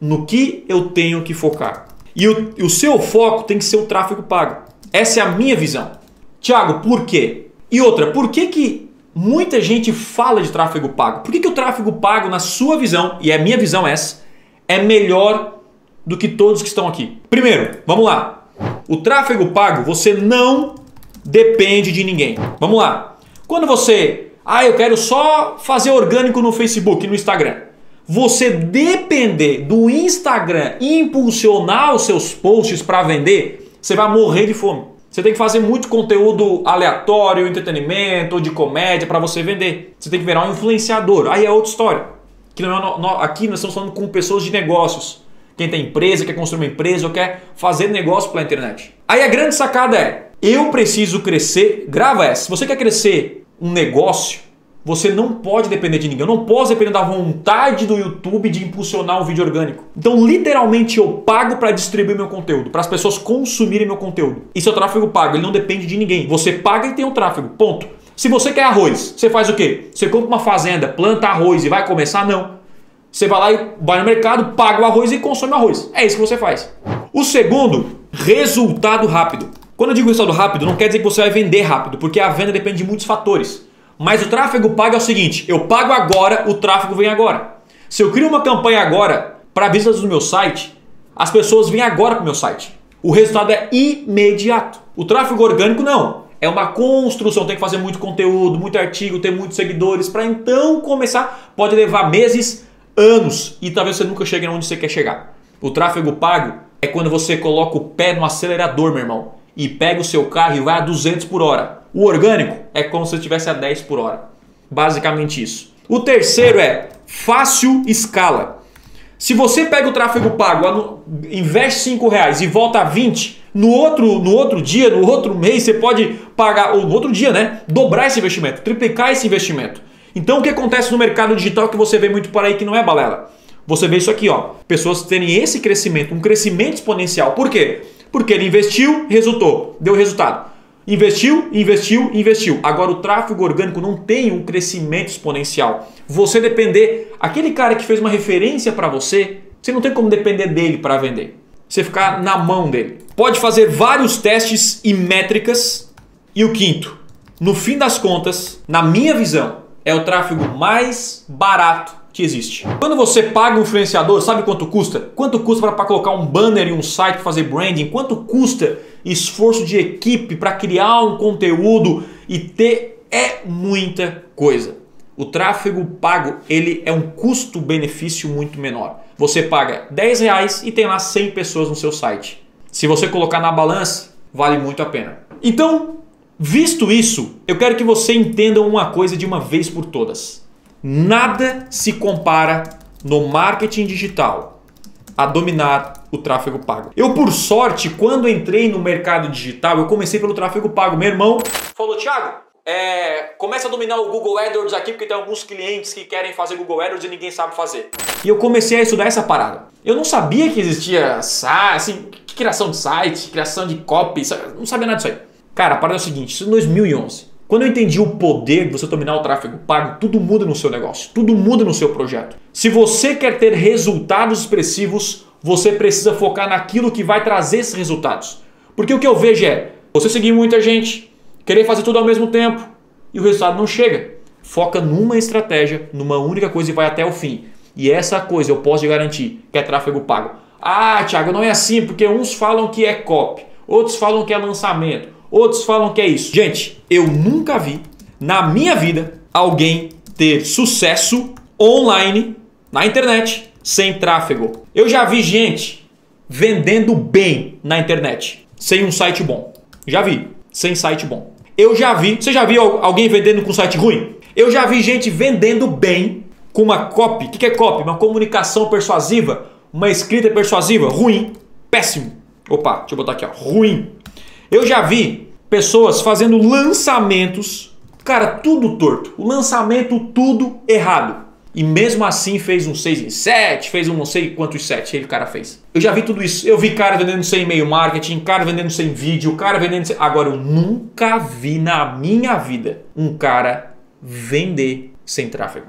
no que eu tenho que focar. E o, o seu foco tem que ser o tráfego pago. Essa é a minha visão. Tiago, por quê? E outra, por que, que muita gente fala de tráfego pago? Por que, que o tráfego pago, na sua visão, e a minha visão é essa, é melhor do que todos que estão aqui? Primeiro, vamos lá. O tráfego pago, você não depende de ninguém. Vamos lá. Quando você, ah, eu quero só fazer orgânico no Facebook, no Instagram. Você depender do Instagram impulsionar os seus posts para vender, você vai morrer de fome. Você tem que fazer muito conteúdo aleatório, entretenimento, de comédia para você vender. Você tem que virar um influenciador. Aí é outra história. Aqui, não é, aqui nós estamos falando com pessoas de negócios. Quem tem empresa, quer construir uma empresa ou quer fazer negócio pela internet. Aí a grande sacada é: eu preciso crescer. Grava essa. Se você quer crescer um negócio, você não pode depender de ninguém. Eu não posso depender da vontade do YouTube de impulsionar um vídeo orgânico. Então, literalmente, eu pago para distribuir meu conteúdo, para as pessoas consumirem meu conteúdo. Isso é tráfego pago, ele não depende de ninguém. Você paga e tem o um tráfego. Ponto. Se você quer arroz, você faz o quê? Você compra uma fazenda, planta arroz e vai começar? Não. Você vai lá e vai no mercado, paga o arroz e consome o arroz. É isso que você faz. O segundo, resultado rápido. Quando eu digo resultado rápido, não quer dizer que você vai vender rápido, porque a venda depende de muitos fatores. Mas o tráfego pago é o seguinte: eu pago agora, o tráfego vem agora. Se eu crio uma campanha agora para visitas do meu site, as pessoas vêm agora para o meu site. O resultado é imediato. O tráfego orgânico não. É uma construção, tem que fazer muito conteúdo, muito artigo, ter muitos seguidores para então começar. Pode levar meses, anos e talvez você nunca chegue onde você quer chegar. O tráfego pago é quando você coloca o pé no acelerador, meu irmão, e pega o seu carro e vai a 200 por hora. O orgânico é como se estivesse a 10 por hora. Basicamente isso. O terceiro é fácil escala. Se você pega o tráfego pago, investe 5 reais e volta a 20, no outro, no outro dia, no outro mês, você pode pagar, ou no outro dia, né? Dobrar esse investimento, triplicar esse investimento. Então o que acontece no mercado digital que você vê muito por aí que não é balela? Você vê isso aqui, ó. Pessoas terem esse crescimento, um crescimento exponencial. Por quê? Porque ele investiu, resultou, deu resultado. Investiu, investiu, investiu. Agora o tráfego orgânico não tem um crescimento exponencial. Você depender, aquele cara que fez uma referência para você, você não tem como depender dele para vender. Você ficar na mão dele. Pode fazer vários testes e métricas. E o quinto, no fim das contas, na minha visão, é o tráfego mais barato que existe. Quando você paga um influenciador, sabe quanto custa? Quanto custa para colocar um banner em um site para fazer branding? Quanto custa esforço de equipe para criar um conteúdo e ter é muita coisa. O tráfego pago ele é um custo-benefício muito menor. Você paga 10 reais e tem lá 100 pessoas no seu site. Se você colocar na balança, vale muito a pena. Então, visto isso, eu quero que você entenda uma coisa de uma vez por todas. Nada se compara no marketing digital a dominar o tráfego pago. Eu, por sorte, quando entrei no mercado digital, eu comecei pelo tráfego pago. Meu irmão falou, Thiago, é, começa a dominar o Google AdWords aqui, porque tem alguns clientes que querem fazer Google AdWords e ninguém sabe fazer. E eu comecei a estudar essa parada. Eu não sabia que existia assim, criação de site, criação de copy, não sabia nada disso aí. Cara, a parada é o seguinte, isso em 2011. Quando eu entendi o poder de você dominar o tráfego pago, tudo muda no seu negócio, tudo muda no seu projeto. Se você quer ter resultados expressivos, você precisa focar naquilo que vai trazer esses resultados. Porque o que eu vejo é você seguir muita gente, querer fazer tudo ao mesmo tempo e o resultado não chega. Foca numa estratégia, numa única coisa e vai até o fim. E essa coisa eu posso te garantir que é tráfego pago. Ah, Thiago, não é assim, porque uns falam que é copy, outros falam que é lançamento, Outros falam que é isso. Gente, eu nunca vi na minha vida alguém ter sucesso online na internet sem tráfego. Eu já vi gente vendendo bem na internet sem um site bom. Já vi, sem site bom. Eu já vi, você já viu alguém vendendo com site ruim? Eu já vi gente vendendo bem com uma copy. O que é copy? Uma comunicação persuasiva, uma escrita persuasiva ruim, péssimo. Opa, deixa eu botar aqui, ó, ruim. Eu já vi pessoas fazendo lançamentos, cara, tudo torto. O lançamento tudo errado. E mesmo assim fez um 6 em 7, fez um não sei quantos 7 ele cara fez. Eu já vi tudo isso. Eu vi cara vendendo sem e-mail marketing, cara vendendo sem vídeo, cara vendendo sem... Agora eu nunca vi na minha vida um cara vender sem tráfego.